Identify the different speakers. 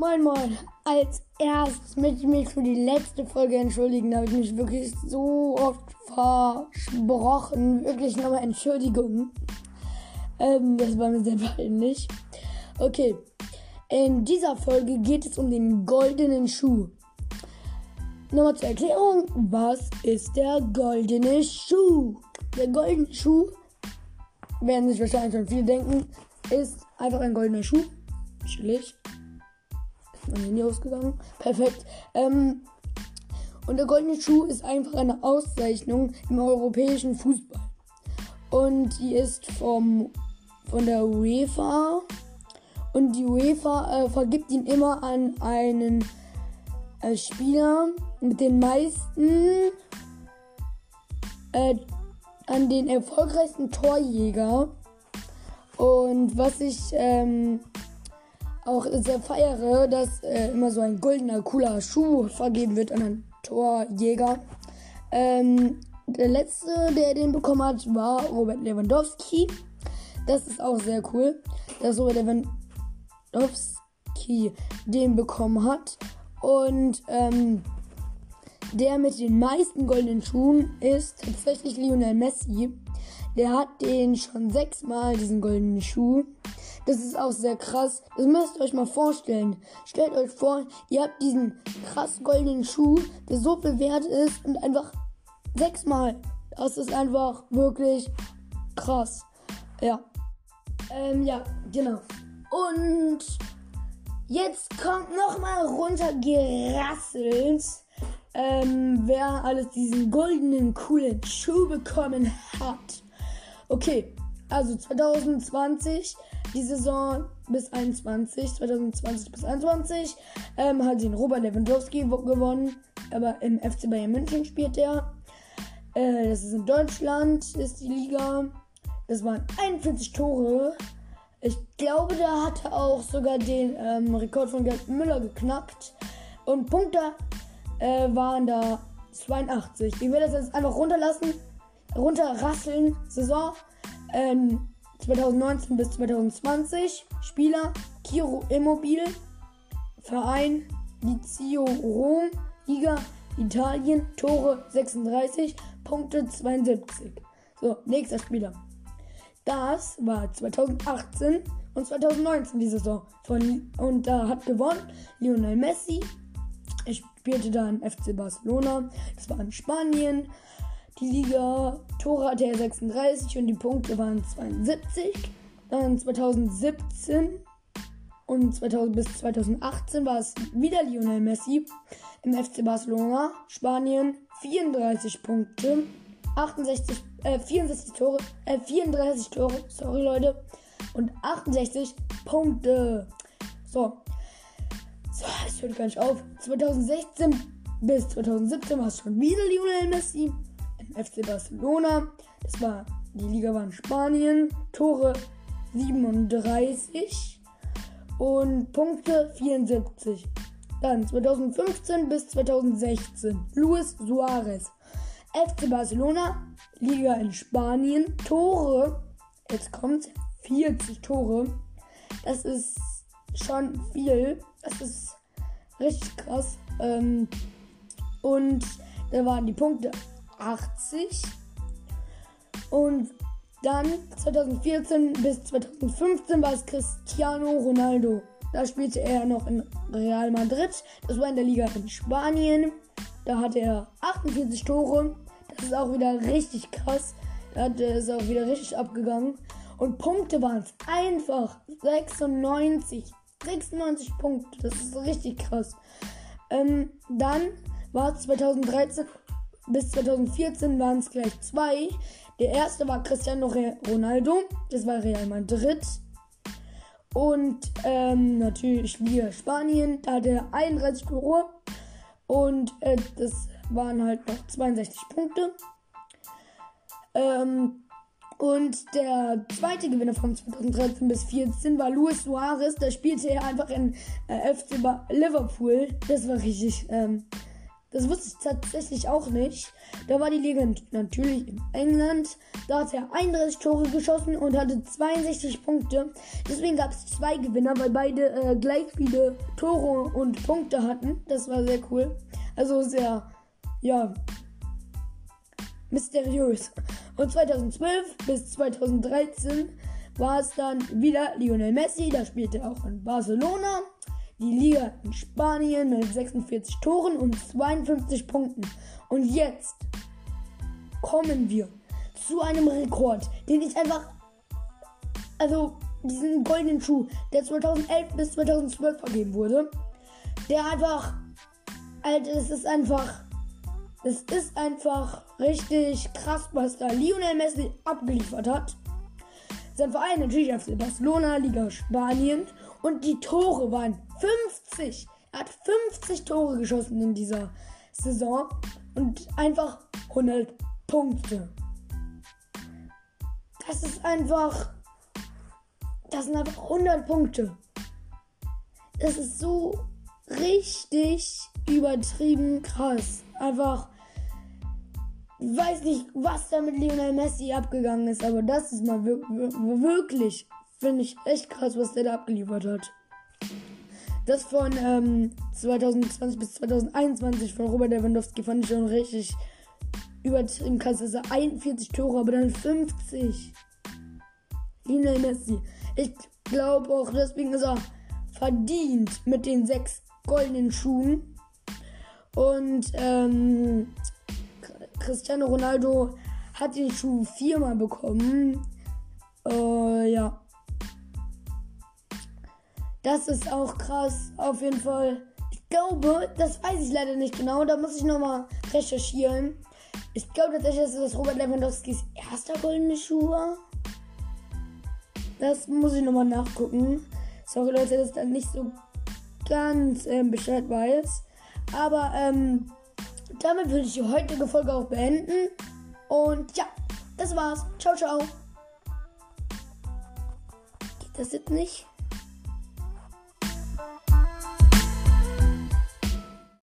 Speaker 1: Moin Moin, als erstes möchte ich mich für die letzte Folge entschuldigen. Da habe ich mich wirklich so oft versprochen. Wirklich nochmal Entschuldigung. Ähm, das war mir sehr peinlich. Okay, in dieser Folge geht es um den goldenen Schuh. Nochmal zur Erklärung, was ist der goldene Schuh? Der goldene Schuh, werden sich wahrscheinlich schon viele denken, ist einfach ein goldener Schuh. Chillig mein Handy ausgegangen. Perfekt. Ähm, und der goldene Schuh ist einfach eine Auszeichnung im europäischen Fußball. Und die ist vom, von der UEFA. Und die UEFA äh, vergibt ihn immer an einen äh, Spieler mit den meisten, äh, an den erfolgreichsten Torjäger. Und was ich ähm, auch sehr feiere, dass äh, immer so ein goldener, cooler Schuh vergeben wird an einen Torjäger. Ähm, der letzte, der den bekommen hat, war Robert Lewandowski. Das ist auch sehr cool, dass Robert Lewandowski den bekommen hat. Und ähm, der mit den meisten goldenen Schuhen ist tatsächlich Lionel Messi. Der hat den schon sechsmal, diesen goldenen Schuh. Das ist auch sehr krass. Das müsst ihr euch mal vorstellen. Stellt euch vor, ihr habt diesen krass goldenen Schuh, der so viel wert ist und einfach sechsmal. Das ist einfach wirklich krass. Ja. Ähm, ja, genau. Und jetzt kommt nochmal runtergerasselt, ähm, wer alles diesen goldenen, coolen Schuh bekommen hat. Okay, also 2020 die Saison bis 21, 2020 bis 21, ähm, hat den Robert Lewandowski gewonnen. Aber im FC Bayern München spielt er. Äh, das ist in Deutschland, ist die Liga. Das waren 41 Tore. Ich glaube, da hat er auch sogar den ähm, Rekord von Gerd Müller geknackt. Und Punkte äh, waren da 82. Ich werde das jetzt einfach runterlassen, runterrasseln. Saison. Ähm, 2019 bis 2020. Spieler Kiro Immobil. Verein Lazio Rom. Liga Italien. Tore 36. Punkte 72. So, nächster Spieler. Das war 2018 und 2019 die Saison. Von, und da hat gewonnen Lionel Messi. Er spielte da in FC Barcelona. Das war in Spanien. Die Liga Tore hatte er 36 und die Punkte waren 72. Dann 2017 und 2000 bis 2018 war es wieder Lionel Messi im FC Barcelona, Spanien 34 Punkte, 68, äh, 64 Tore, äh, 34 Tore, sorry Leute, und 68 Punkte. So, so, es hört gar nicht auf. 2016 bis 2017 war es schon wieder Lionel Messi FC Barcelona. Das war, die Liga war in Spanien. Tore 37 und Punkte 74. Dann 2015 bis 2016 Luis Suarez. FC Barcelona, Liga in Spanien. Tore, jetzt kommt 40 Tore. Das ist schon viel. Das ist richtig krass. Ähm, und da waren die Punkte 80. Und dann 2014 bis 2015 war es Cristiano Ronaldo. Da spielte er noch in Real Madrid. Das war in der Liga in Spanien. Da hatte er 48 Tore. Das ist auch wieder richtig krass. Da es auch wieder richtig abgegangen. Und Punkte waren es einfach 96. 96 Punkte. Das ist richtig krass. Ähm, dann war es 2013 bis 2014 waren es gleich zwei. Der erste war Cristiano Ronaldo, das war Real Madrid. Und ähm, natürlich wir Spanien, da hatte er 31 Tore. Und äh, das waren halt noch 62 Punkte. Ähm, und der zweite Gewinner von 2013 bis 2014 war Luis Suarez. Da spielte er einfach in äh, FC Liverpool. Das war richtig ähm, Das wusste ich tatsächlich auch nicht. Da war die Liga natürlich in England. Da hat er 31 Tore geschossen und hatte 62 Punkte. Deswegen gab es zwei Gewinner, weil beide äh, gleich viele Tore und Punkte hatten. Das war sehr cool. Also sehr, ja, mysteriös. Und 2012 bis 2013 war es dann wieder Lionel Messi. Da spielte er auch in Barcelona die Liga in Spanien mit 46 Toren und 52 Punkten. Und jetzt kommen wir zu einem Rekord, den ich einfach, also diesen goldenen Schuh, der 2011 bis 2012 vergeben wurde, der einfach, Alter, es ist einfach, es ist einfach richtig krass, was da Lionel Messi abgeliefert hat. Sein Verein natürlich FC Barcelona, Liga Spanien und die Tore waren 50. Er hat 50 Tore geschossen in dieser Saison und einfach 100 Punkte. Das ist einfach. Das sind einfach 100 Punkte. Das ist so richtig übertrieben krass. Einfach. Ich weiß nicht, was da mit Lionel Messi abgegangen ist, aber das ist mal wirklich, finde ich echt krass, was der da abgeliefert hat. Das von ähm, 2020 bis 2021 von Robert Lewandowski fand ich schon richtig übertrieben krass. Also 41 Tore, aber dann 50. Lionel Messi. Ich glaube auch, deswegen ist er verdient mit den sechs goldenen Schuhen. Und ähm, Cristiano Ronaldo hat den Schuh viermal bekommen. Äh, ja. Das ist auch krass, auf jeden Fall. Ich glaube, das weiß ich leider nicht genau, da muss ich nochmal recherchieren. Ich glaube tatsächlich, dass das Robert Lewandowskis erster goldene Schuh war. Das muss ich nochmal nachgucken. Sorry Leute, dass ich dann nicht so ganz ähm, Bescheid weiß. Aber ähm, damit würde ich die heutige Folge auch beenden. Und ja, das war's. Ciao, ciao. Geht das jetzt nicht?